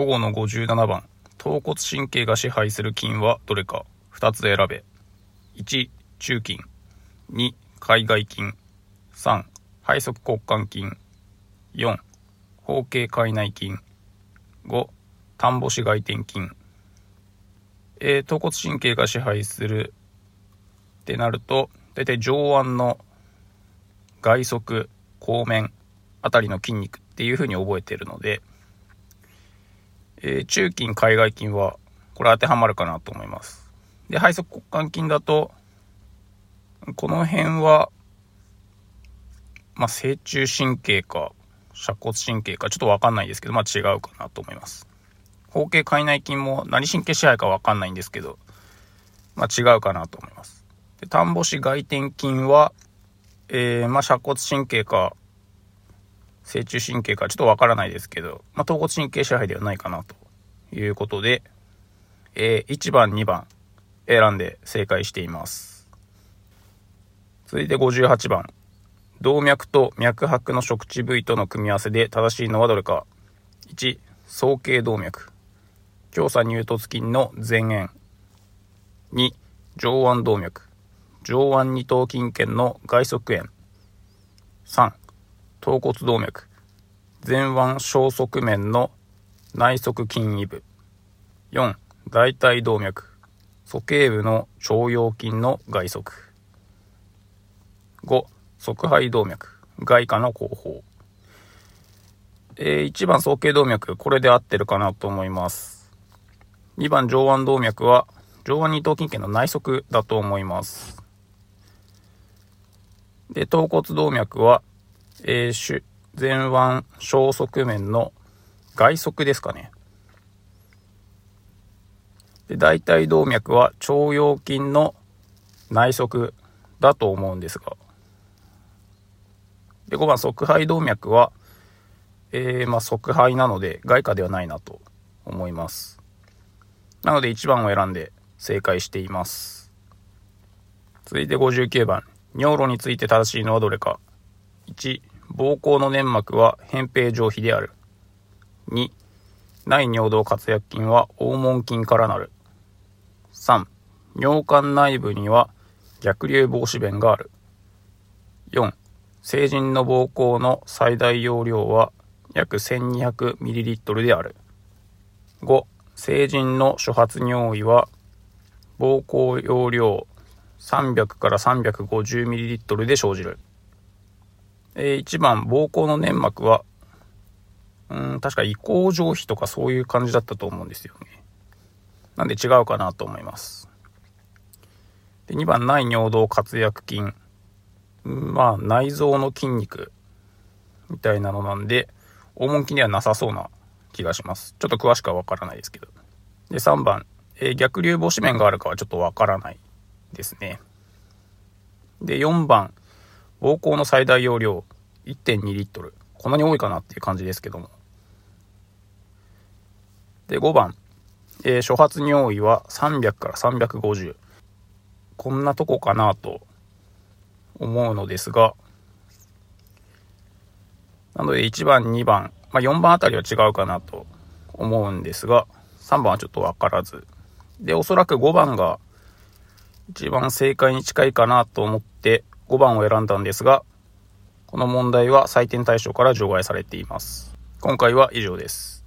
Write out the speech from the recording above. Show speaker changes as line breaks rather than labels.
午後の57番、頭骨神経が支配する筋はどれか2つ選べ。1、中筋。2、海外筋。3、背側骨幹筋。4、包茎海内筋。5、丹母子外転筋。えー、頭骨神経が支配するってなると、だいたい上腕の外側、後面あたりの筋肉っていう風に覚えてるので、えー、中筋、海外筋は、これ当てはまるかなと思います。で、背側骨幹筋だと、この辺は、まあ、正中神経か、尺骨神経か、ちょっとわかんないですけど、まあ、違うかなと思います。包茎海内筋も何神経支配かわかんないんですけど、まあ、違うかなと思います。で、丹母子外転筋は、えー、まあ、尺骨神経か、正中神経かちょっとわからないですけど、まあ、頭骨神経支配ではないかなということで、えー、1番、2番選んで正解しています。続いて58番。動脈と脈拍の食地部位との組み合わせで正しいのはどれか。1、総形動脈。強鎖乳突筋の前縁。2、上腕動脈。上腕二頭筋腱の外側縁。3、頭骨動脈、前腕小側面の内側筋位部。4、大腿動脈、鼠径部の腸腰筋の外側。5、側肺動脈、外科の後方。えー、1番総形動脈、これで合ってるかなと思います。2番上腕動脈は、上腕二頭筋腱の内側だと思います。で、頭骨動脈は、えー、前腕小側面の外側ですかね。で、大腿動脈は腸腰筋の内側だと思うんですが。で、5番側肺動脈は、えー、まあ、側肺なので外科ではないなと思います。なので1番を選んで正解しています。続いて59番。尿路について正しいのはどれか。1、膀胱の粘膜は扁平上皮である。2、内尿道活躍筋は黄門筋からなる。3、尿管内部には逆流防止弁がある。4、成人の膀胱の最大容量は約 1200ml である。5、成人の初発尿意は膀胱容量300から 350ml で生じる。えー、1番、膀胱の粘膜は、うん、確か移行上皮とかそういう感じだったと思うんですよね。なんで違うかなと思います。で2番、内尿道活躍筋。まあ、内臓の筋肉みたいなのなんで、黄門筋にはなさそうな気がします。ちょっと詳しくはわからないですけど。で、3番、えー、逆流防止面があるかはちょっとわからないですね。で、4番、膀胱の最大容量1.2リットル。こんなに多いかなっていう感じですけども。で、5番。えー、初発尿意は300から350。こんなとこかなと思うのですが、なので1番、2番、まあ、4番あたりは違うかなと思うんですが、3番はちょっとわからず。で、おそらく5番が一番正解に近いかなと思って5番を選んだんですが、この問題は採点対象から除外されています。今回は以上です。